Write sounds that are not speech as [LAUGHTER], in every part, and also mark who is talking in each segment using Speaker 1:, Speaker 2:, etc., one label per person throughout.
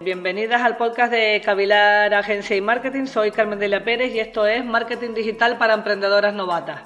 Speaker 1: Bienvenidas al podcast de Cavilar Agencia y Marketing. Soy Carmen Delia Pérez y esto es Marketing Digital para Emprendedoras Novatas.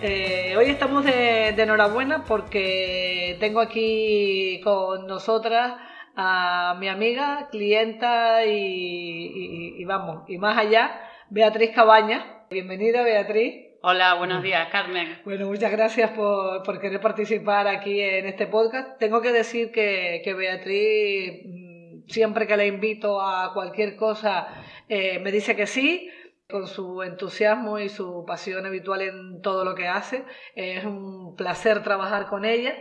Speaker 1: Eh, hoy estamos de, enhorabuena porque tengo aquí con nosotras a mi amiga, clienta y, vamos, y más allá, Beatriz Cabaña. Bienvenida, Beatriz.
Speaker 2: Hola, buenos días, Carmen.
Speaker 1: Bueno, muchas gracias por, querer participar aquí en este podcast. Tengo que decir que, Beatriz, mm, siempre que la invito a cualquier cosa, eh, me dice que sí, con su entusiasmo y su pasión habitual en todo lo que hace. Es un placer trabajar con ella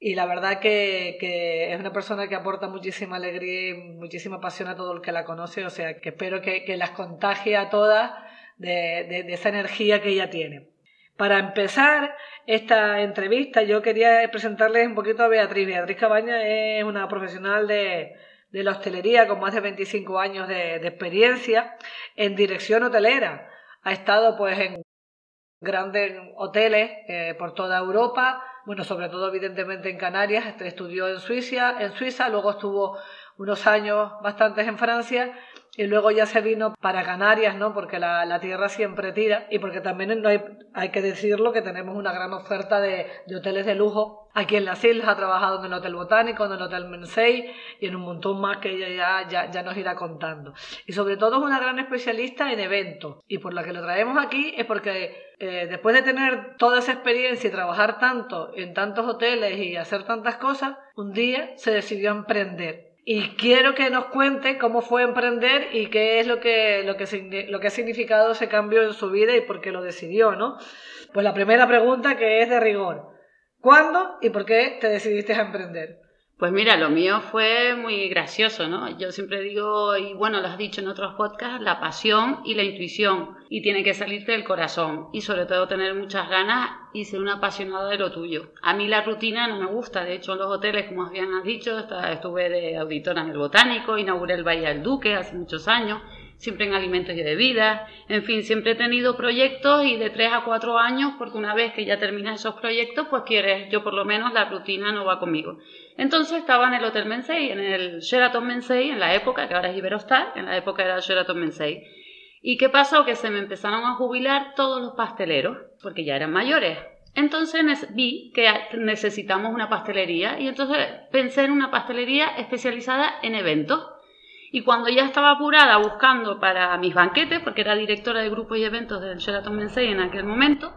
Speaker 1: y la verdad que, es una persona que aporta muchísima alegría y muchísima pasión a todo el que la conoce, o sea que espero que, las contagie a todas de, esa energía que ella tiene. Para empezar esta entrevista, yo quería presentarles un poquito a Beatriz. Beatriz Cabaña es una profesional de, la hostelería con más de 25 años de, experiencia en dirección hotelera. Ha estado pues en grandes hoteles eh, por toda Europa, bueno, sobre todo evidentemente en Canarias, estudió en Suiza, en Suiza, luego estuvo unos años bastantes en Francia y luego ya se vino para Canarias, ¿no? Porque la, tierra siempre tira y porque también no hay, hay que decirlo que tenemos una gran oferta de, hoteles de lujo. Aquí en las islas ha trabajado en el Hotel Botánico, en el Hotel Mensei y en un montón más que ella ya, ya, nos irá contando. Y sobre todo es una gran especialista en eventos y por la que lo traemos aquí es porque eh, después de tener toda esa experiencia y trabajar tanto en tantos hoteles y hacer tantas cosas, un día se decidió emprender y quiero que nos cuente cómo fue emprender y qué es lo que, lo que, lo que ha significado ese cambio en su vida y por qué lo decidió, ¿no? Pues la primera pregunta que es de rigor. ¿Cuándo y por qué te decidiste a emprender?
Speaker 2: Pues mira, lo mío fue muy gracioso, ¿no? Yo siempre digo, y bueno, lo has dicho en otros podcasts, la pasión y la intuición. Y tiene que salirte del corazón. Y sobre todo tener muchas ganas y ser una apasionada de lo tuyo. A mí la rutina no me gusta. De hecho, en los hoteles, como bien has dicho, estuve de auditora en el Botánico, inauguré el Valle del Duque hace muchos años siempre en alimentos y bebidas, en fin, siempre he tenido proyectos y de tres a cuatro años, porque una vez que ya terminas esos proyectos, pues quieres, yo por lo menos la rutina no va conmigo. Entonces estaba en el Hotel Mensei, en el Sheraton Mensei, en la época, que ahora es Iberostar, en la época era Sheraton Mensei. ¿Y qué pasó? Que se me empezaron a jubilar todos los pasteleros, porque ya eran mayores. Entonces vi que necesitamos una pastelería y entonces pensé en una pastelería especializada en eventos y cuando ya estaba apurada buscando para mis banquetes, porque era directora de grupos y eventos del Sheraton Mensei en aquel momento,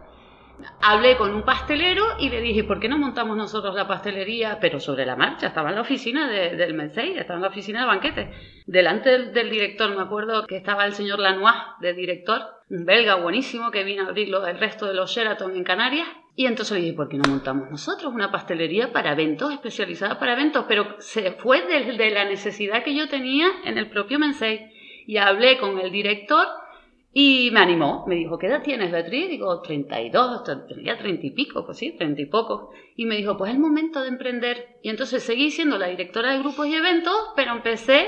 Speaker 2: hablé con un pastelero y le dije, ¿por qué no montamos nosotros la pastelería? Pero sobre la marcha, estaba en la oficina del Mensei, estaba en la oficina de banquetes. Delante del, director, me acuerdo que estaba el señor Lanois, de director, un belga buenísimo que vino a abrir el resto de los Sheraton en Canarias. Y entonces le dije, ¿por qué no montamos nosotros una pastelería para eventos, especializada para eventos? Pero se fue de la necesidad que yo tenía en el propio Mensei. Y hablé con el director y me animó, me dijo, ¿qué edad tienes, Beatriz? Digo, 32, tenía 30 y pico, pues sí, 30 y poco. Y me dijo, pues es el momento de emprender. Y entonces seguí siendo la directora de grupos y eventos, pero empecé,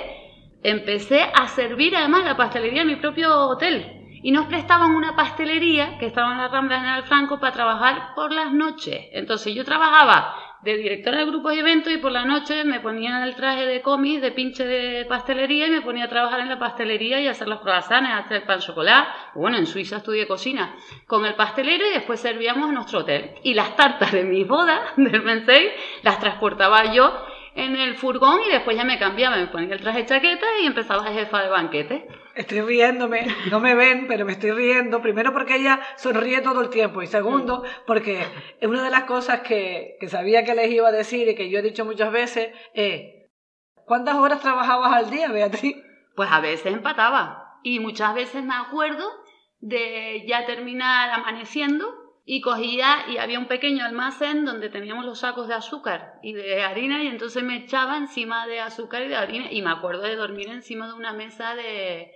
Speaker 2: empecé a servir además la pastelería en mi propio hotel. Y nos prestaban una pastelería que estaba en la Rambla General Franco para trabajar por las noches. Entonces yo trabajaba de directora de grupos y eventos y por la noche me ponía el traje de cómic, de pinche de pastelería y me ponía a trabajar en la pastelería y hacer los croissants, hacer el pan chocolate. Bueno, en Suiza estudié cocina con el pastelero y después servíamos en nuestro hotel. Y las tartas de mi boda [LAUGHS] del Mensei las transportaba yo en el furgón y después ya me cambiaba, me ponía el traje de chaqueta y empezaba jefa de banquete.
Speaker 1: Estoy riéndome, no me ven, pero me estoy riendo. Primero porque ella sonríe todo el tiempo y segundo porque una de las cosas que, que sabía que les iba a decir y que yo he dicho muchas veces es, ¿cuántas horas trabajabas al día, Beatriz?
Speaker 2: Pues a veces empataba y muchas veces me acuerdo de ya terminar amaneciendo y cogía y había un pequeño almacén donde teníamos los sacos de azúcar y de harina y entonces me echaba encima de azúcar y de harina y me acuerdo de dormir encima de una mesa de,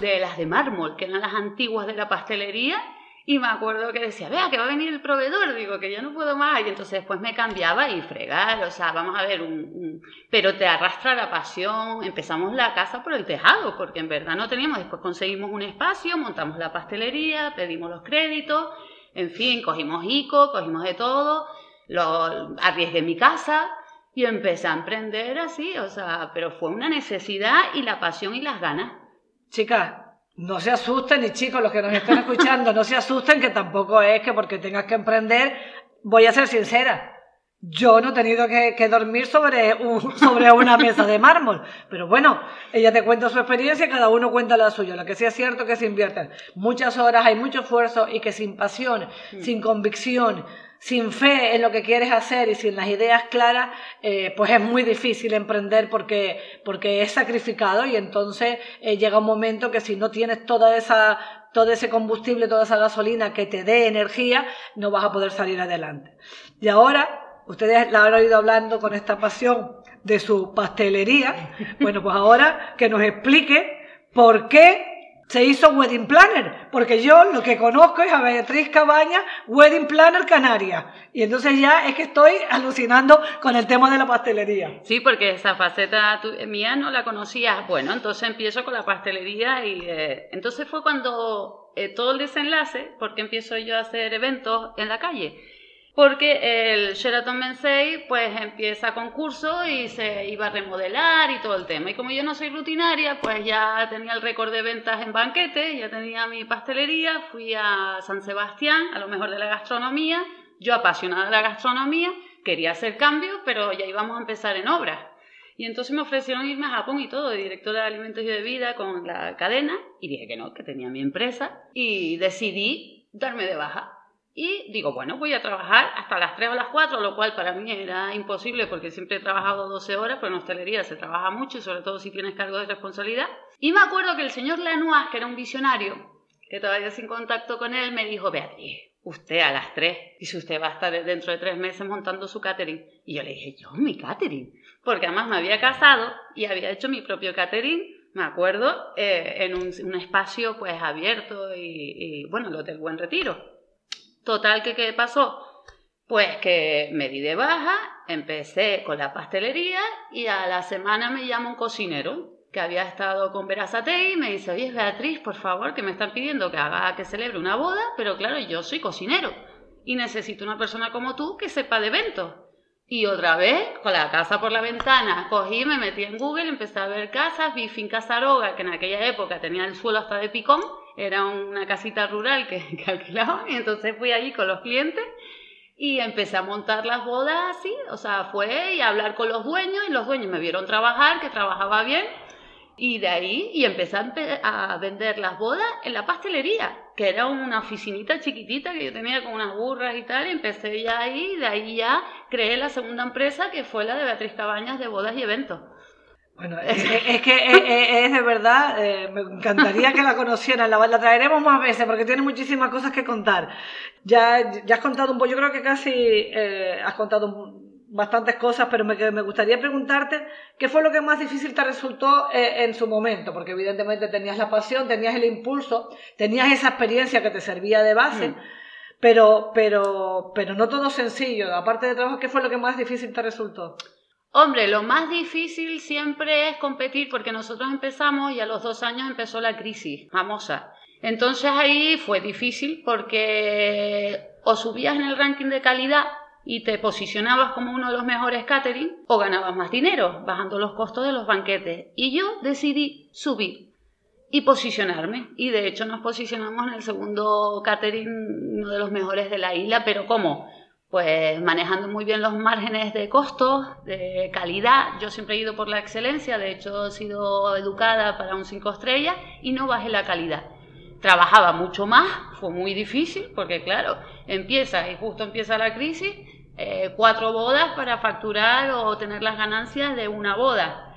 Speaker 2: de las de mármol, que eran las antiguas de la pastelería y me acuerdo que decía, vea que va a venir el proveedor, digo que ya no puedo más. Y entonces después me cambiaba y fregar, o sea, vamos a ver, un, pero te arrastra la pasión. Empezamos la casa por el tejado, porque en verdad no teníamos. Después conseguimos un espacio, montamos la pastelería, pedimos los créditos En fin, cogimos ICO, cogimos de todo, lo arriesgué mi casa y empecé a emprender así, o sea, pero fue una necesidad y la pasión y las ganas.
Speaker 1: Chicas, no se asusten y chicos, los que nos están escuchando, no se asusten que tampoco es que porque tengas que emprender, voy a ser sincera, yo no he tenido que, dormir sobre, [LAUGHS] sobre una mesa de mármol. Pero bueno, ella te cuenta su experiencia y cada uno cuenta la suya. Lo que sí es cierto que se invierten muchas horas, hay mucho esfuerzo y que sin pasión, sin convicción, sin fe en lo que quieres hacer y sin las ideas claras, eh, pues es muy difícil emprender porque, porque es sacrificado y entonces eh, llega un momento que si no tienes toda esa, todo ese combustible, toda esa gasolina que te dé energía, no vas a poder salir adelante. Y ahora Ustedes la han oído hablando con esta pasión de su pastelería. [LAUGHS] Bueno, pues ahora que nos explique por qué se hizo Wedding Planner, porque yo lo que conozco es a Beatriz Cabaña, Wedding Planner Canaria. Y entonces ya es que estoy alucinando con el tema de la pastelería.
Speaker 2: Sí, porque esa faceta mía no la conocía. Bueno, entonces empiezo con la pastelería y eh, entonces fue cuando eh, todo el desenlace, porque empiezo yo a hacer eventos en la calle porque el Sheraton Mensei pues empieza concurso y se iba a remodelar y todo el tema. Y como yo no soy rutinaria, pues ya tenía el récord de ventas en banquete, ya tenía mi pastelería, fui a San Sebastián, a lo mejor de la gastronomía, yo apasionada de la gastronomía, quería hacer cambios, pero ya íbamos a empezar en obras. Y entonces me ofrecieron irme a Japón y todo, de directora de alimentos y bebida con la cadena, y dije que no, que tenía mi empresa, y decidí darme de baja. Y digo, bueno, voy a trabajar hasta las 3 o las 4, lo cual para mí era imposible porque siempre he trabajado 12 horas, pero en hostelería se trabaja mucho y sobre todo si tienes cargo de responsabilidad. Y me acuerdo que el señor Lanois, que era un visionario, que todavía sin contacto con él, me dijo, Beatriz, usted a las 3, dice usted va a estar dentro de tres meses montando su catering. Y yo le dije, yo, mi catering, porque además me había casado y había hecho mi propio catering me acuerdo, eh, en un, espacio pues abierto y, y, bueno, el Hotel Buen Retiro. Total, que ¿qué pasó? Pues que me di de baja, empecé con la pastelería y a la semana me llama un cocinero que había estado con Verazate y me dice, oye Beatriz, por favor, que me están pidiendo que haga, que celebre una boda, pero claro, yo soy cocinero y necesito una persona como tú que sepa de eventos. Y otra vez, con la casa por la ventana, cogí, me metí en Google, empecé a ver casas, vi Finca Saroga, que en aquella época tenía el suelo hasta de picón, era una casita rural que, [LAUGHS] que alquilaban y entonces fui allí con los clientes y empecé a montar las bodas así, o sea, fue y a hablar con los dueños y los dueños me vieron trabajar, que trabajaba bien y de ahí y empecé a, vender las bodas en la pastelería, que era una oficinita chiquitita que yo tenía con unas burras y tal, y empecé ya ahí, y de ahí ya creé la segunda empresa que fue la de Beatriz Cabañas de bodas y eventos.
Speaker 1: Bueno, es, que es, de verdad, eh, me encantaría que la conocieran, la, la, traeremos más veces porque tiene muchísimas cosas que contar. Ya, ya has contado un poco, yo creo que casi eh, has contado bastantes cosas, pero me, me, gustaría preguntarte qué fue lo que más difícil te resultó eh, en su momento, porque evidentemente tenías la pasión, tenías el impulso, tenías esa experiencia que te servía de base. Mm. Pero, pero, pero no todo sencillo. Aparte de trabajo, ¿qué fue lo que más difícil te resultó?
Speaker 2: Hombre, lo más difícil siempre es competir porque nosotros empezamos y a los dos años empezó la crisis famosa. Entonces ahí fue difícil porque o subías en el ranking de calidad y te posicionabas como uno de los mejores catering o ganabas más dinero bajando los costos de los banquetes. Y yo decidí subir y posicionarme. Y de hecho nos posicionamos en el segundo catering, uno de los mejores de la isla, pero ¿cómo? Pues manejando muy bien los márgenes de costos, de calidad. Yo siempre he ido por la excelencia, de hecho he sido educada para un 5 estrellas y no bajé la calidad. Trabajaba mucho más, fue muy difícil porque claro, empieza y justo empieza la crisis, eh, cuatro bodas para facturar o tener las ganancias de una boda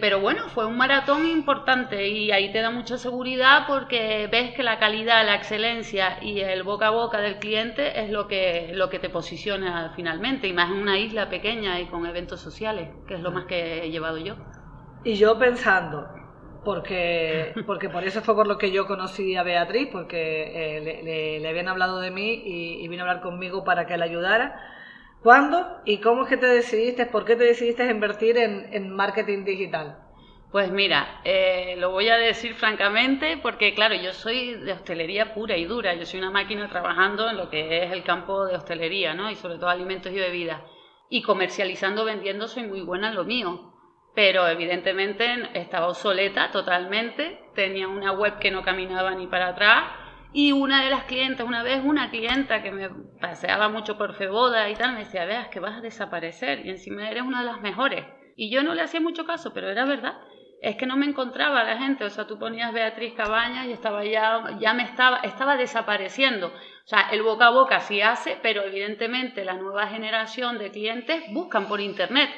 Speaker 2: pero bueno, fue un maratón importante y ahí te da mucha seguridad porque ves que la calidad, la excelencia y el boca a boca del cliente es lo que, lo que te posiciona finalmente, y más en una isla pequeña y con eventos sociales, que es lo más que he llevado yo.
Speaker 1: Y yo pensando, porque, porque por eso fue por lo que yo conocí a Beatriz, porque eh, le, habían hablado de mí y, y vino a hablar conmigo para que la ayudara ¿Cuándo y cómo es que te decidiste, por qué te decidiste invertir en, marketing digital?
Speaker 2: Pues mira, eh, lo voy a decir francamente porque, claro, yo soy de hostelería pura y dura. Yo soy una máquina trabajando en lo que es el campo de hostelería, ¿no? Y sobre todo alimentos y bebidas. Y comercializando, vendiendo, soy muy buena en lo mío. Pero evidentemente estaba obsoleta totalmente. Tenía una web que no caminaba ni para atrás. Y una de las clientes, una vez una clienta que me paseaba mucho por Feboda y tal, me decía, veas que vas a desaparecer y encima eres una de las mejores. Y yo no le hacía mucho caso, pero era verdad es que no me encontraba la gente, o sea, tú ponías Beatriz Cabañas y estaba ya, ya me estaba, estaba desapareciendo. O sea, el boca a boca sí hace, pero evidentemente la nueva generación de clientes buscan por internet.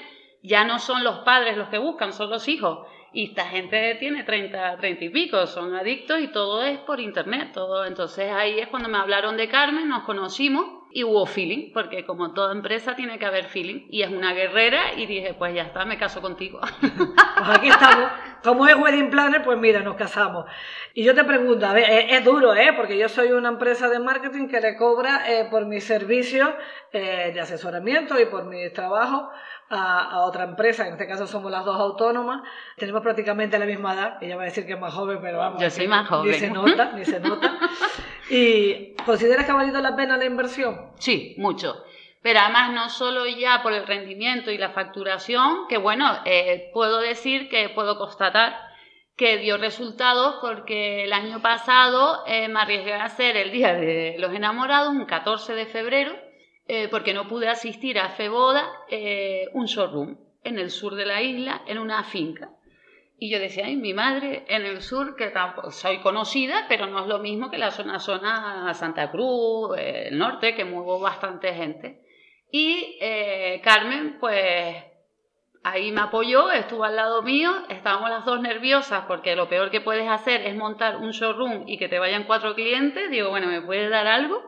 Speaker 2: Ya no son los padres los que buscan, son los hijos. Y esta gente tiene 30, 30 y pico, son adictos y todo es por internet, todo. Entonces ahí es cuando me hablaron de Carmen, nos conocimos y hubo feeling, porque como toda empresa tiene que haber feeling. Y es una guerrera y dije, pues ya está, me caso contigo. [LAUGHS]
Speaker 1: Pues aquí estamos. Como es wedding planner, pues mira, nos casamos. Y yo te pregunto, a ver, es, duro, ¿eh? Porque yo soy una empresa de marketing que le cobra eh, por mis servicios eh, de asesoramiento y por mi trabajo a, otra empresa, en este caso somos las dos autónomas, tenemos prácticamente la misma edad, ella va a decir que es más joven, pero vamos.
Speaker 2: Yo soy más joven.
Speaker 1: Ni se nota, ni se nota. [LAUGHS] ¿Y consideras que ha valido la pena la inversión?
Speaker 2: Sí, mucho. Pero además no solo ya por el rendimiento y la facturación, que bueno, eh, puedo decir que puedo constatar que dio resultados porque el año pasado eh, me arriesgué a hacer el Día de los Enamorados, un 14 de febrero, eh, porque no pude asistir a Feboda, eh, un showroom en el sur de la isla, en una finca. Y yo decía, ay, mi madre en el sur, que tampoco soy conocida, pero no es lo mismo que la zona, zona Santa Cruz, eh, el norte, que muevo bastante gente. Y Carmen, pues ahí me apoyó, estuvo al lado mío, estábamos las dos nerviosas porque lo peor que puedes hacer es montar un showroom y que te vayan cuatro clientes. Digo, bueno, ¿me puede dar algo?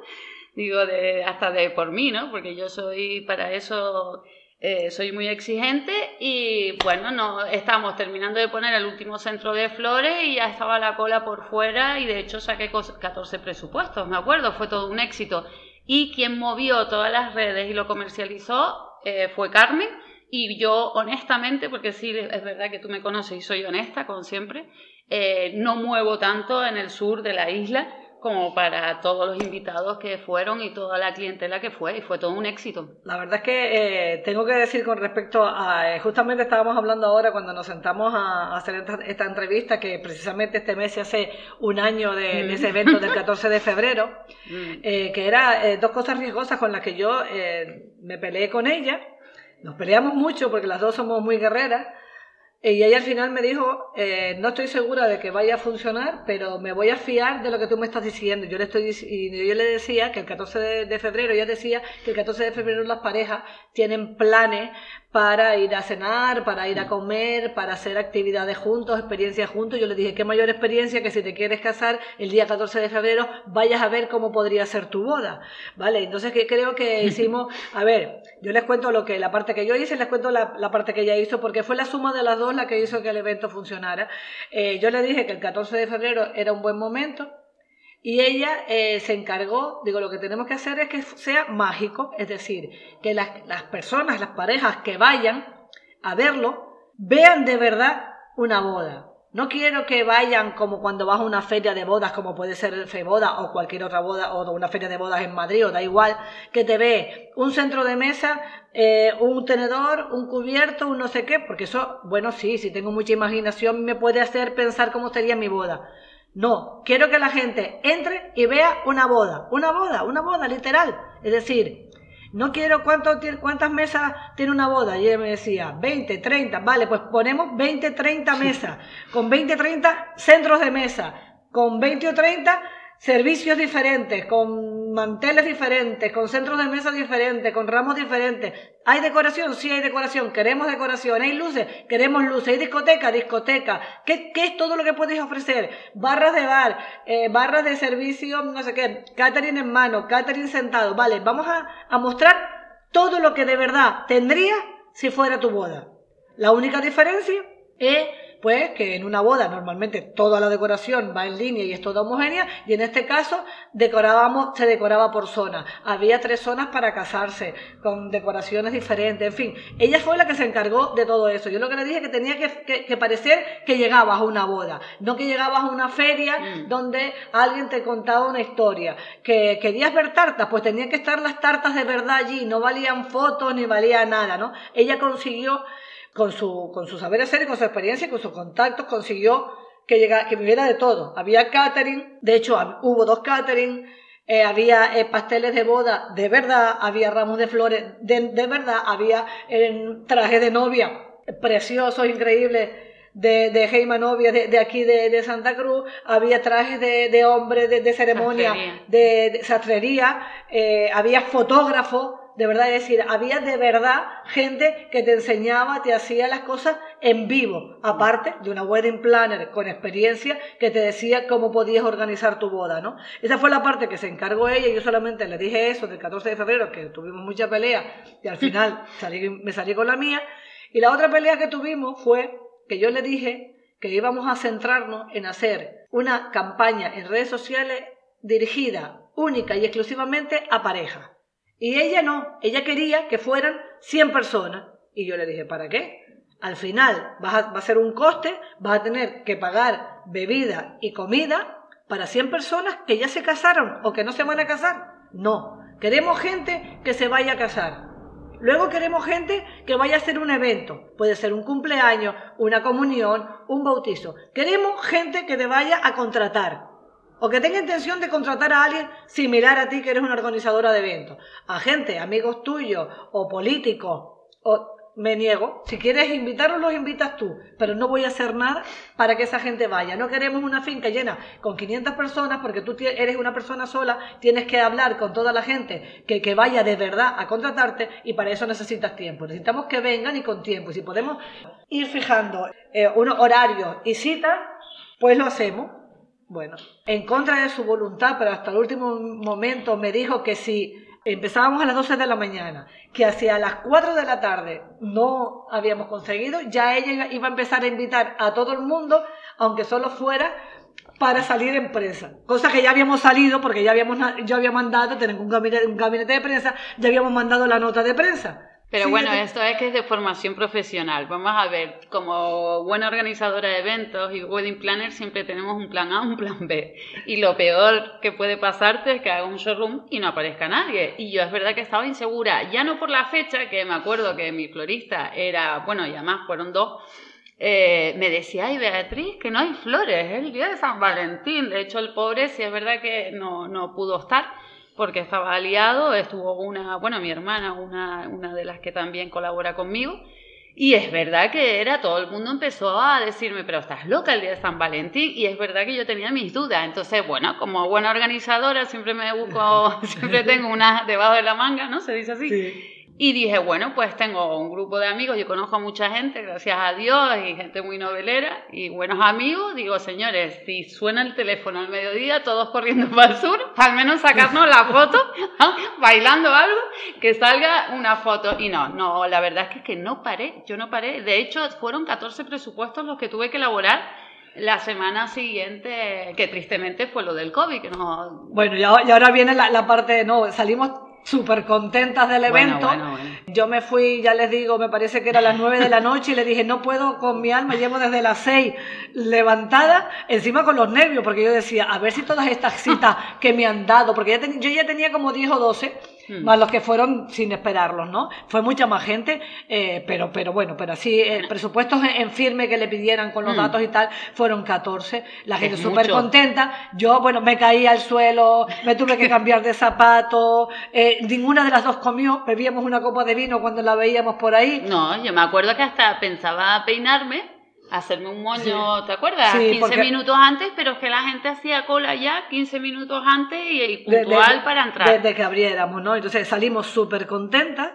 Speaker 2: Digo, de, hasta de por mí, ¿no? Porque yo soy para eso, eh, soy muy exigente y bueno, no, estamos terminando de poner el último centro de flores y ya estaba la cola por fuera y de hecho saqué 14 presupuestos, me acuerdo, fue todo un éxito. Y quien movió todas las redes y lo comercializó eh, fue Carmen. Y yo, honestamente, porque sí, es verdad que tú me conoces y soy honesta, como siempre, eh, no muevo tanto en el sur de la isla, como para todos los invitados que fueron y toda la clientela que fue, y fue todo un éxito.
Speaker 1: La verdad es que eh, tengo que decir con respecto a, eh, justamente estábamos hablando ahora cuando nos sentamos a, hacer esta, entrevista, que precisamente este mes se hace un año de, ese mm. evento del 14 de febrero, [LAUGHS] mm. eh, que era dos cosas riesgosas con las que yo me peleé con ella, nos peleamos mucho porque las dos somos muy guerreras, y ella al final me dijo, eh, no estoy segura de que vaya a funcionar, pero me voy a fiar de lo que tú me estás diciendo. Yo le, estoy, y yo le decía que el 14 de, de febrero, ella decía que el 14 de febrero las parejas tienen planes para ir a cenar, para ir a comer, para hacer actividades juntos, experiencias juntos. Yo le dije, qué mayor experiencia que si te quieres casar el día 14 de febrero, vayas a ver cómo podría ser tu boda. ¿Vale? Entonces que creo que [LAUGHS] hicimos, a ver, yo les cuento lo que la parte que yo hice, les cuento la, parte que ella hizo, porque fue la suma de las dos la que hizo que el evento funcionara. Eh, yo le dije que el 14 de febrero era un buen momento, y ella eh, se encargó, digo, lo que tenemos que hacer es que sea mágico, es decir, que las, las personas, las parejas que vayan a verlo, vean de verdad una boda. No quiero que vayan como cuando vas a una feria de bodas, como puede ser Feboda o cualquier otra boda, o una feria de bodas en Madrid, o da igual, que te ve un centro de mesa, eh, un tenedor, un cubierto, un no sé qué, porque eso, bueno, sí, si tengo mucha imaginación me puede hacer pensar cómo sería mi boda. No, quiero que la gente entre y vea una boda, una boda, una boda literal. Es decir, no quiero cuánto, cuántas mesas tiene una boda. Y él me decía, 20, 30, vale, pues ponemos 20, 30 mesas, con 20, 30 centros de mesa, con 20 o 30 servicios diferentes, con manteles diferentes, con centros de mesa diferentes, con ramos diferentes. ¿Hay decoración? Sí hay decoración. Queremos decoración. ¿Hay luces? Queremos luces. ¿Hay discoteca? Discoteca. ¿Qué, es todo lo que puedes ofrecer? Barras de bar, eh, barras de servicio, no sé qué, catering en mano, catering sentado. Vale, vamos a, a mostrar todo lo que de verdad tendría si fuera tu boda. La única diferencia es pues que en una boda normalmente toda la decoración va en línea y es toda homogénea y en este caso decorábamos, se decoraba por zona. Había tres zonas para casarse con decoraciones diferentes, en fin. Ella fue la que se encargó de todo eso. Yo lo que le dije que tenía que, parecer que llegabas a una boda, no que llegabas a una feria mm. donde alguien te contaba una historia. Que querías ver tartas, pues tenían que estar las tartas de verdad allí, no valían fotos ni valía nada, ¿no? Ella consiguió con su, con su saber hacer y con su experiencia y con sus contactos, consiguió que, llegara, que viviera de todo. Había catering, de hecho hubo dos catering, eh, había eh, pasteles de boda de verdad, había ramos de flores de, de verdad, había eh, trajes de novia preciosos, increíbles, de, de Heima Novia de, de, aquí de, Santa Cruz, había trajes de, de hombre de, ceremonia, de, sastrería, había fotógrafos, de verdad, es decir, había de verdad gente que te enseñaba, te hacía las cosas en vivo, aparte de una wedding planner con experiencia que te decía cómo podías organizar tu boda, ¿no? Esa fue la parte que se encargó ella, yo solamente le dije eso del 14 de febrero, que tuvimos mucha pelea y al final [LAUGHS] me salí con la mía, y la otra pelea que tuvimos fue que yo le dije que íbamos a centrarnos en hacer una campaña en redes sociales dirigida única y exclusivamente a pareja. Y ella no, ella quería que fueran 100 personas. Y yo le dije, ¿para qué? Al final va a ser un coste, vas a tener que pagar bebida y comida para 100 personas que ya se casaron o que no se van a casar. No, queremos gente que se vaya a casar. Luego queremos gente que vaya a hacer un evento. Puede ser un cumpleaños, una comunión, un bautizo. Queremos gente que te vaya a contratar o que tenga intención de contratar a alguien similar a ti que eres una organizadora de eventos, a gente, amigos tuyos o políticos, o me niego. Si quieres invitarlos, los invitas tú, pero no voy a hacer nada para que esa gente vaya. No queremos una finca llena con 500 personas porque tú eres una persona sola, tienes que hablar con toda la gente que, vaya de verdad a contratarte y para eso necesitas tiempo. Necesitamos que vengan y con tiempo. Y si podemos ir fijando eh, unos horarios y citas, pues lo hacemos. Bueno, en contra de su voluntad, pero hasta el último momento me dijo que si empezábamos a las 12 de la mañana, que hacia las 4 de la tarde no habíamos conseguido, ya ella iba a empezar a invitar a todo el mundo, aunque solo fuera para salir en prensa. Cosa que ya habíamos salido, porque ya habíamos, yo había mandado, tenemos un gabinete, un gabinete de prensa, ya habíamos mandado la nota de prensa.
Speaker 2: Pero bueno, esto es que es de formación profesional. Vamos a ver, como buena organizadora de eventos y wedding planner siempre tenemos un plan A, un plan B. Y lo peor que puede pasarte es que haga un showroom y no aparezca nadie. Y yo es verdad que estaba insegura, ya no por la fecha, que me acuerdo que mi florista era, bueno, y además fueron dos, eh, me decía, ay Beatriz, que no hay flores, es el día de San Valentín. De hecho, el pobre sí es verdad que no, no pudo estar porque estaba aliado, estuvo una, bueno, mi hermana, una, una de las que también colabora conmigo, y es verdad que era, todo el mundo empezó a decirme, pero estás loca el día de San Valentín, y es verdad que yo tenía mis dudas, entonces, bueno, como buena organizadora, siempre me busco, [LAUGHS] siempre tengo una debajo de la manga, ¿no? Se dice así. Sí. Y dije, bueno, pues tengo un grupo de amigos, yo conozco a mucha gente, gracias a Dios, y gente muy novelera, y buenos amigos. Digo, señores, si suena el teléfono al mediodía, todos corriendo [LAUGHS] para el sur, al menos sacarnos la foto, [LAUGHS] bailando algo, que salga una foto. Y no, no, la verdad es que, no paré, yo no paré. De hecho, fueron 14 presupuestos los que tuve que elaborar la semana siguiente, que tristemente fue lo del COVID. Que no...
Speaker 1: Bueno, y ahora viene la parte, no, salimos súper contentas del evento. Yo me fui, ya les digo, me parece que era las nueve de la noche y le dije, no puedo con mi alma, llevo desde las seis levantada, encima con los nervios, porque yo decía, a ver si todas estas citas que me han dado, porque yo ya tenía como 10 o 12 Hmm. más los que fueron sin esperarlos, ¿no? Fue mucha más gente, eh, pero, pero bueno, pero así, eh, [LAUGHS] presupuestos en firme que le pidieran con los hmm. datos y tal, fueron 14, la gente súper contenta, yo, bueno, me caí al suelo, me tuve que [LAUGHS] cambiar de zapato, eh, ninguna de las dos comió, bebíamos una copa de vino cuando la veíamos por ahí.
Speaker 2: No, yo me acuerdo que hasta pensaba peinarme hacerme un moño, ¿te acuerdas? 15 minutos antes, pero es que la gente hacía cola ya 15 minutos antes y, puntual para entrar.
Speaker 1: Desde que abriéramos, ¿no? Entonces salimos súper contentas.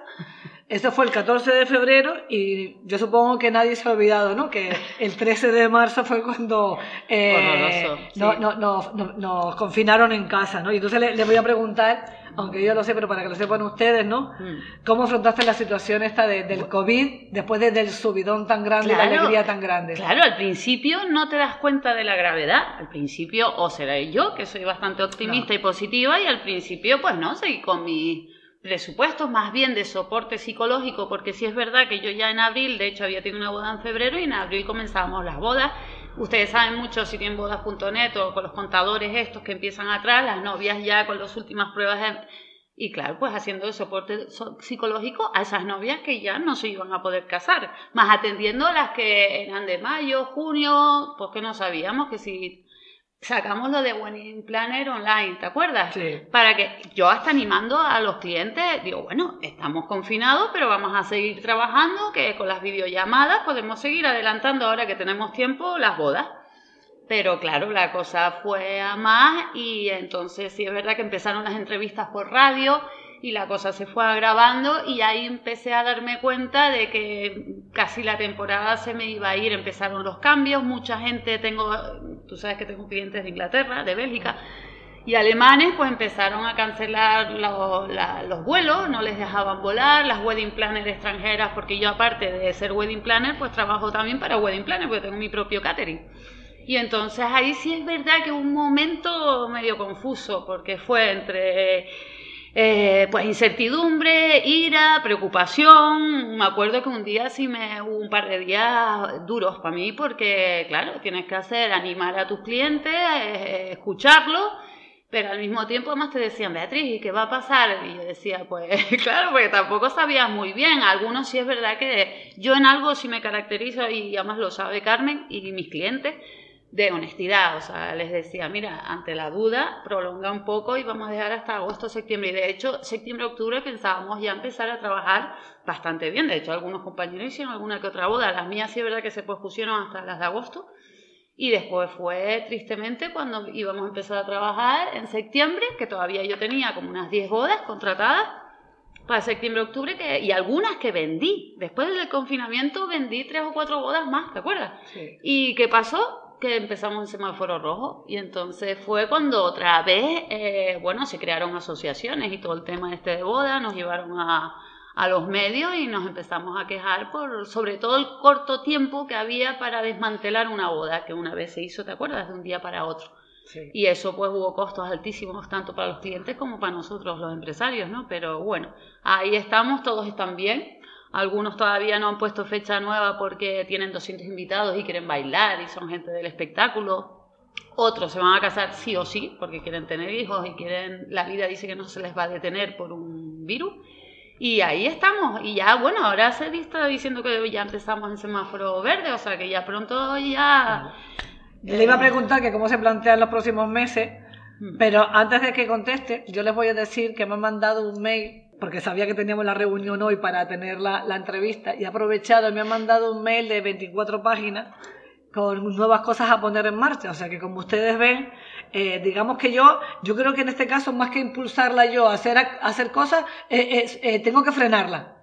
Speaker 1: Esto fue el 14 de febrero y yo supongo que nadie se ha olvidado, ¿no? Que el 13 de marzo fue cuando eh, no, no, nos confinaron en casa, ¿no? Y entonces le, voy a preguntar aunque yo lo sé, pero para que lo sepan ustedes, ¿no?
Speaker 2: Mm.
Speaker 1: ¿Cómo afrontaste la situación esta de- del COVID después de- del subidón tan grande y la
Speaker 2: Claro,
Speaker 1: alegría tan grande?
Speaker 2: Claro, al principio no te das cuenta de la gravedad. Al principio, o será yo, que soy bastante optimista y positiva, y al principio, pues no, seguí con mis presupuestos más bien de soporte psicológico, porque sí es verdad que yo ya en abril, de hecho había tenido una boda en febrero y en abril comenzábamos las bodas. Ustedes saben mucho si tienen bodas.net o con los contadores estos que empiezan atrás, las novias ya con las últimas pruebas de- y claro, pues haciendo el soporte so- psicológico a esas novias que ya no se iban a poder casar, más atendiendo las que eran de mayo, junio, pues que no sabíamos que si sacamos lo de Wedding Planner online, ¿te acuerdas?
Speaker 1: Sí.
Speaker 2: Para que yo hasta animando a los clientes, digo, bueno, estamos confinados, pero vamos a seguir trabajando, que con las videollamadas podemos seguir adelantando ahora que tenemos tiempo las bodas. Pero claro, la cosa fue a más y entonces sí es verdad que empezaron las entrevistas por radio y la cosa se fue agravando y ahí empecé a darme cuenta de que casi la temporada se me iba a ir, empezaron los cambios, mucha gente, tengo, tú sabes que tengo clientes de Inglaterra, de Bélgica, y alemanes pues empezaron a cancelar los, vuelos, no les dejaban volar, las wedding planners extranjeras, porque yo aparte de ser wedding planner, pues trabajo también para wedding planner, porque tengo mi propio catering. Y entonces ahí sí es verdad que un momento medio confuso, porque fue entre eh, pues incertidumbre, ira, preocupación. Me acuerdo que un día sí me hubo un par de días duros para mí, porque claro, tienes que hacer animar a tus clientes, eh, escucharlos. Pero al mismo tiempo además te decían, Beatriz, ¿y qué va a pasar? Y yo decía, pues [LAUGHS] claro, porque tampoco sabías muy bien. Algunos sí es verdad que yo en algo sí me caracterizo, y además lo sabe Carmen y mis clientes, de honestidad. O sea, les decía, mira, ante la duda, prolonga un poco y vamos a dejar hasta agosto, septiembre. Y de hecho, septiembre, octubre pensábamos ya empezar a trabajar bastante bien. De hecho, algunos compañeros hicieron alguna que otra boda. Las mías sí es verdad que se pospusieron hasta las de agosto. Y después fue tristemente cuando íbamos a empezar a trabajar en septiembre, que todavía yo tenía como unas 10 bodas contratadas para septiembre, octubre, que, y algunas que vendí. Después del confinamiento vendí tres o cuatro bodas más, ¿te acuerdas?
Speaker 1: Sí.
Speaker 2: ¿Y qué pasó? Que empezamos en semáforo rojo y entonces fue cuando otra vez, eh, bueno, se crearon asociaciones y todo el tema este de boda, nos llevaron a, a los medios y nos empezamos a quejar por sobre todo el corto tiempo que había para desmantelar una boda que una vez se hizo, ¿te acuerdas? De un día para otro.
Speaker 1: Sí.
Speaker 2: Y eso pues hubo costos altísimos tanto para los clientes como para nosotros los empresarios, ¿no? Pero bueno, ahí estamos, todos están bien. Algunos todavía no han puesto fecha nueva porque tienen 200 invitados y quieren bailar y son gente del espectáculo. Otros se van a casar sí o sí porque quieren tener hijos y quieren, la vida dice que no se les va a detener por un virus. Y ahí estamos. Y ya, bueno, ahora se está diciendo que ya empezamos en semáforo verde, o sea que ya pronto ya...
Speaker 1: Le iba a preguntar que cómo se plantean los próximos meses,
Speaker 2: Mm.
Speaker 1: pero antes de que conteste, yo les voy a decir que me han mandado un mail, porque sabía que teníamos la reunión hoy para tener la, la entrevista, y he aprovechado me han mandado un mail de 24 páginas con nuevas cosas a poner en marcha. O sea que como ustedes ven, eh, digamos que yo, yo creo que en este caso, más que impulsarla yo a hacer, hacer cosas, eh, eh, tengo que frenarla.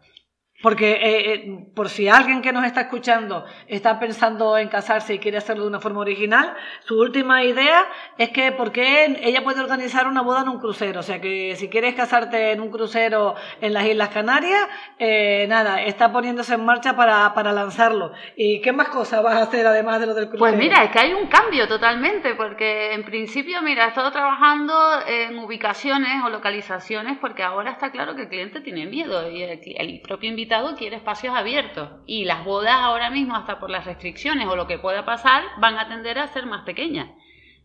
Speaker 1: Porque eh, eh, por si alguien que nos está escuchando está pensando en casarse y quiere hacerlo de una forma original, su última idea es que porque ella puede organizar una boda en un crucero. O sea que si quieres casarte en un crucero en las Islas Canarias, eh, nada, está poniéndose en marcha para, para lanzarlo. ¿Y qué más cosas vas a hacer además de lo del crucero?
Speaker 2: Pues mira, es que hay un cambio totalmente, porque en principio, mira, he estado trabajando en ubicaciones o localizaciones, porque ahora está claro que el cliente tiene miedo y el, el propio invitado quiere espacios abiertos. Y las bodas ahora mismo, hasta por las restricciones o lo que pueda pasar, van a tender a ser más pequeñas.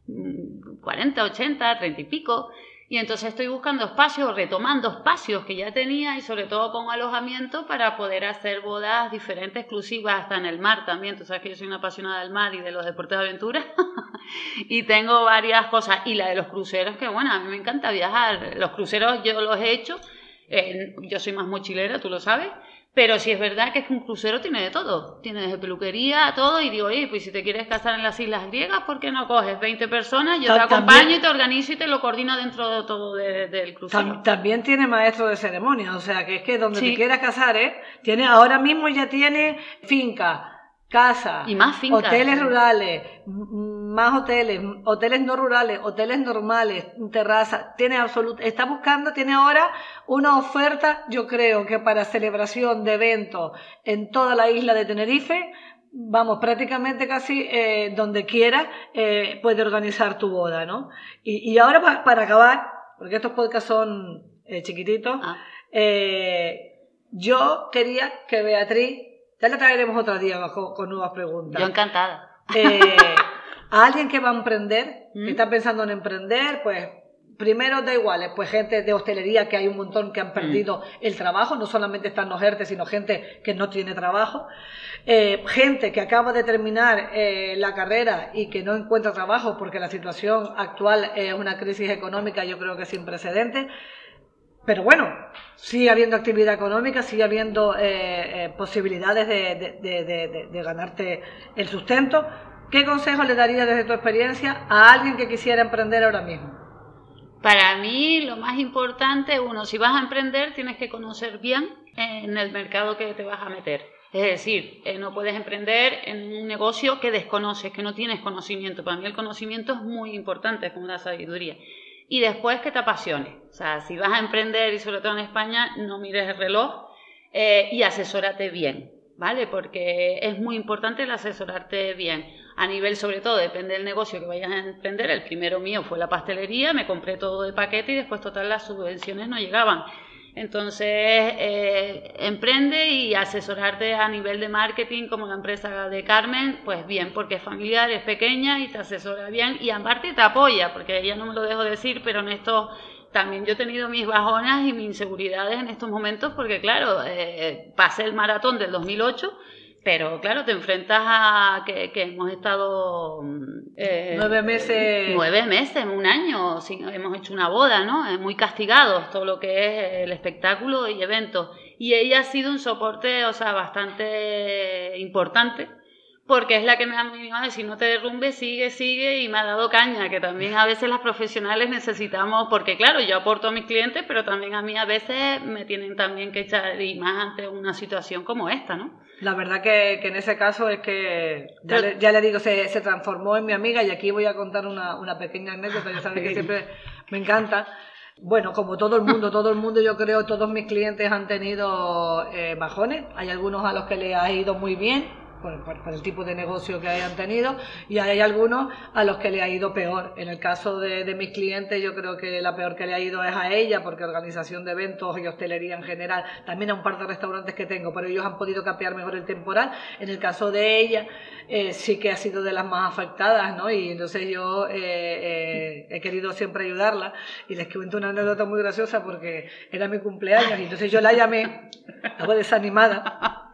Speaker 2: Mm, 40, 80, 30 y pico. Y entonces estoy buscando espacios, retomando espacios que ya tenía y sobre todo con alojamiento para poder hacer bodas diferentes, exclusivas, hasta en el mar también. Tú sabes que yo soy una apasionada del mar y de los deportes de aventura. [LAUGHS] y tengo varias cosas. Y la de los cruceros, que bueno, a mí me encanta viajar. Los cruceros yo los he hecho. Yo soy más mochilera, tú lo sabes. Pero sí es verdad que es que un crucero tiene de todo. Tiene desde peluquería, todo. Y digo, oye, pues si te quieres casar en las Islas Griegas, ¿por qué no coges 20 personas? Yo te acompaño
Speaker 1: también-
Speaker 2: y te organizo y te lo coordino dentro de todo de- del crucero.
Speaker 1: Tam- también tiene maestro de ceremonia, o sea que es que donde
Speaker 2: Sí.
Speaker 1: te quieras casar, ¿eh? Tiene, ahora mismo ya tiene finca, casa,
Speaker 2: Y más fincas.
Speaker 1: hoteles rurales, m- más hoteles, hoteles no rurales, hoteles normales, terrazas, tiene absoluto, está buscando, tiene ahora una oferta, yo creo que para celebración de eventos en toda la isla de Tenerife, vamos, prácticamente casi eh, donde quiera eh, puede organizar tu boda, ¿no? Y, ahora para acabar, porque estos podcasts son eh, chiquititos, ah. yo quería que Beatriz, ya la traeremos otro día con, con nuevas preguntas.
Speaker 2: Yo encantada. [LAUGHS]
Speaker 1: a alguien que va a emprender, que ¿Mm? está pensando en emprender, pues primero da igual, pues gente de hostelería que hay un montón que han perdido mm. el trabajo, no solamente están los ERTE, sino gente que no tiene trabajo, eh, gente que acaba de terminar eh, la carrera y que no encuentra trabajo porque la situación actual es una crisis económica, yo creo que sin precedentes. Pero bueno, sigue habiendo actividad económica, sigue habiendo eh, posibilidades de, de ganarte el sustento. ¿Qué consejo le daría desde tu experiencia a alguien que quisiera emprender ahora mismo?
Speaker 2: Para mí lo más importante, uno, si vas a emprender tienes que conocer bien en el mercado que te vas a meter. Es decir, eh, no puedes emprender en un negocio que desconoces, que no tienes conocimiento. Para mí el conocimiento es muy importante, es como la sabiduría. Y después que te apasione. O sea, si vas a emprender y sobre todo en España, no mires el reloj eh, y asesórate bien, ¿vale? Porque es muy importante el asesorarte bien a nivel sobre todo, depende del negocio que vayas a emprender. El primero mío fue la pastelería, me compré todo de paquete y después total las subvenciones no llegaban. Entonces, eh, emprende y asesorarte a nivel de marketing como la empresa de Carmen, pues bien, porque es familiar, es pequeña y te asesora bien y aparte te apoya, porque ella no me lo dejo decir, pero en esto también yo he tenido mis bajonas y mis inseguridades en estos momentos, porque claro, eh, pasé el maratón del 2008 pero claro, te enfrentas a que, hemos estado...
Speaker 1: Eh, nueve meses...
Speaker 2: Nueve meses, un año, hemos hecho una boda, ¿no? Es muy castigados todo lo que es el espectáculo y eventos. Y ella ha sido un soporte, o sea, bastante importante porque es la que me ha dicho, si no te derrumbes, sigue, sigue, y me ha dado caña, que también a veces las profesionales necesitamos, porque claro, yo aporto a mis clientes, pero también a mí a veces me tienen también que echar, y más ante una situación como esta, ¿no?
Speaker 1: La verdad que, que en ese caso es que, ya, le, digo, se, se, transformó en mi amiga, y aquí voy a contar una, una pequeña anécdota, ya sabes que siempre me encanta. Bueno, como todo el mundo, todo el mundo, yo creo, todos mis clientes han tenido eh, bajones. Hay algunos a los que le ha ido muy bien, por, el tipo de negocio que hayan tenido y hay algunos a los que le ha ido peor. En el caso de, mis clientes yo creo que la peor que le ha ido es a ella porque organización de eventos y hostelería en general, también a un par de restaurantes que tengo, pero ellos han podido capear mejor el temporal. En el caso de ella eh, sí que ha sido de las más afectadas, ¿no? Y entonces yo eh, eh, he querido siempre ayudarla y les cuento una anécdota muy graciosa porque era mi cumpleaños y entonces yo la llamé, algo desanimada,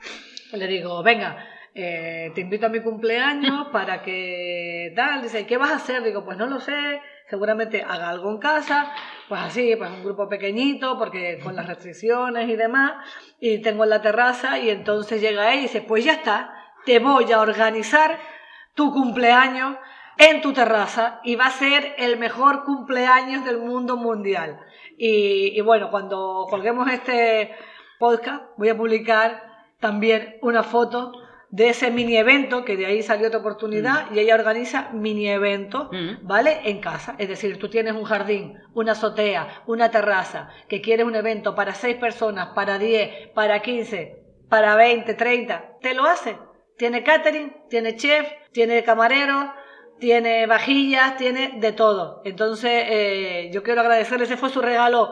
Speaker 1: le digo, venga, eh, te invito a mi cumpleaños [LAUGHS] para que tal, dice, ¿qué vas a hacer? Digo, pues no lo sé, seguramente haga algo en casa, pues así, pues un grupo pequeñito, porque con las restricciones y demás, y tengo en la terraza, y entonces llega él y dice, pues ya está, te voy a organizar tu cumpleaños en tu terraza y va a ser el mejor cumpleaños del mundo mundial. Y, y bueno, cuando colguemos este podcast, voy a publicar también una foto de ese mini evento, que de ahí salió otra oportunidad, mm. y ella organiza mini eventos, mm. ¿vale? En casa. Es decir, tú tienes un jardín, una azotea, una terraza, que quieres un evento para seis personas, para diez, para quince, para veinte, treinta, te lo hace. Tiene catering, tiene chef, tiene camarero, tiene vajillas, tiene de todo. Entonces, eh, yo quiero agradecerle, ese fue su regalo.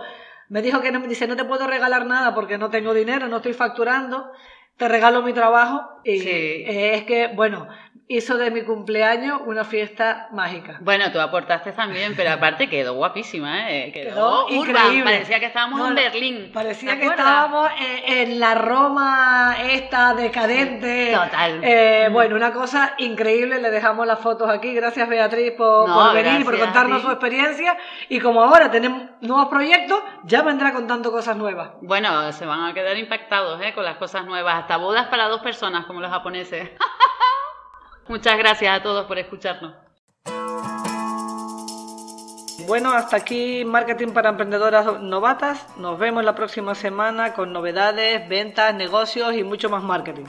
Speaker 1: Me dijo que no, me dice, no te puedo regalar nada porque no tengo dinero, no estoy facturando te regalo mi trabajo y es que, bueno, hizo de mi cumpleaños una fiesta mágica.
Speaker 2: Bueno, tú aportaste también, pero aparte quedó guapísima, ¿eh? Quedó, increíble. Parecía que estábamos en Berlín.
Speaker 1: Parecía que estábamos en, la Roma esta decadente.
Speaker 2: total.
Speaker 1: Eh, bueno, una cosa increíble. Le dejamos las fotos aquí. Gracias, Beatriz, por, por venir, por contarnos su experiencia. Y como ahora tenemos nuevos proyectos, ya vendrá contando cosas nuevas.
Speaker 2: Bueno, se van a quedar impactados ¿eh? con las cosas nuevas. Hasta bodas para dos personas, como los japoneses. [LAUGHS] Muchas gracias a todos por escucharnos.
Speaker 1: Bueno, hasta aquí Marketing para Emprendedoras Novatas. Nos vemos la próxima semana con novedades, ventas, negocios y mucho más marketing.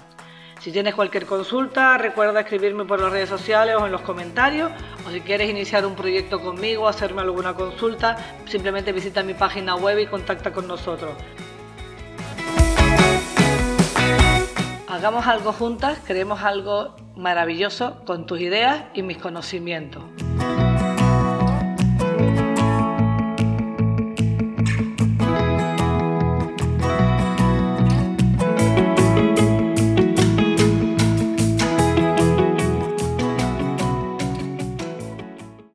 Speaker 1: Si tienes cualquier consulta, recuerda escribirme por las redes sociales o en los comentarios. O si quieres iniciar un proyecto conmigo, hacerme alguna consulta, simplemente visita mi página web y contacta con nosotros. Hagamos algo juntas, creemos algo maravilloso con tus ideas y mis conocimientos.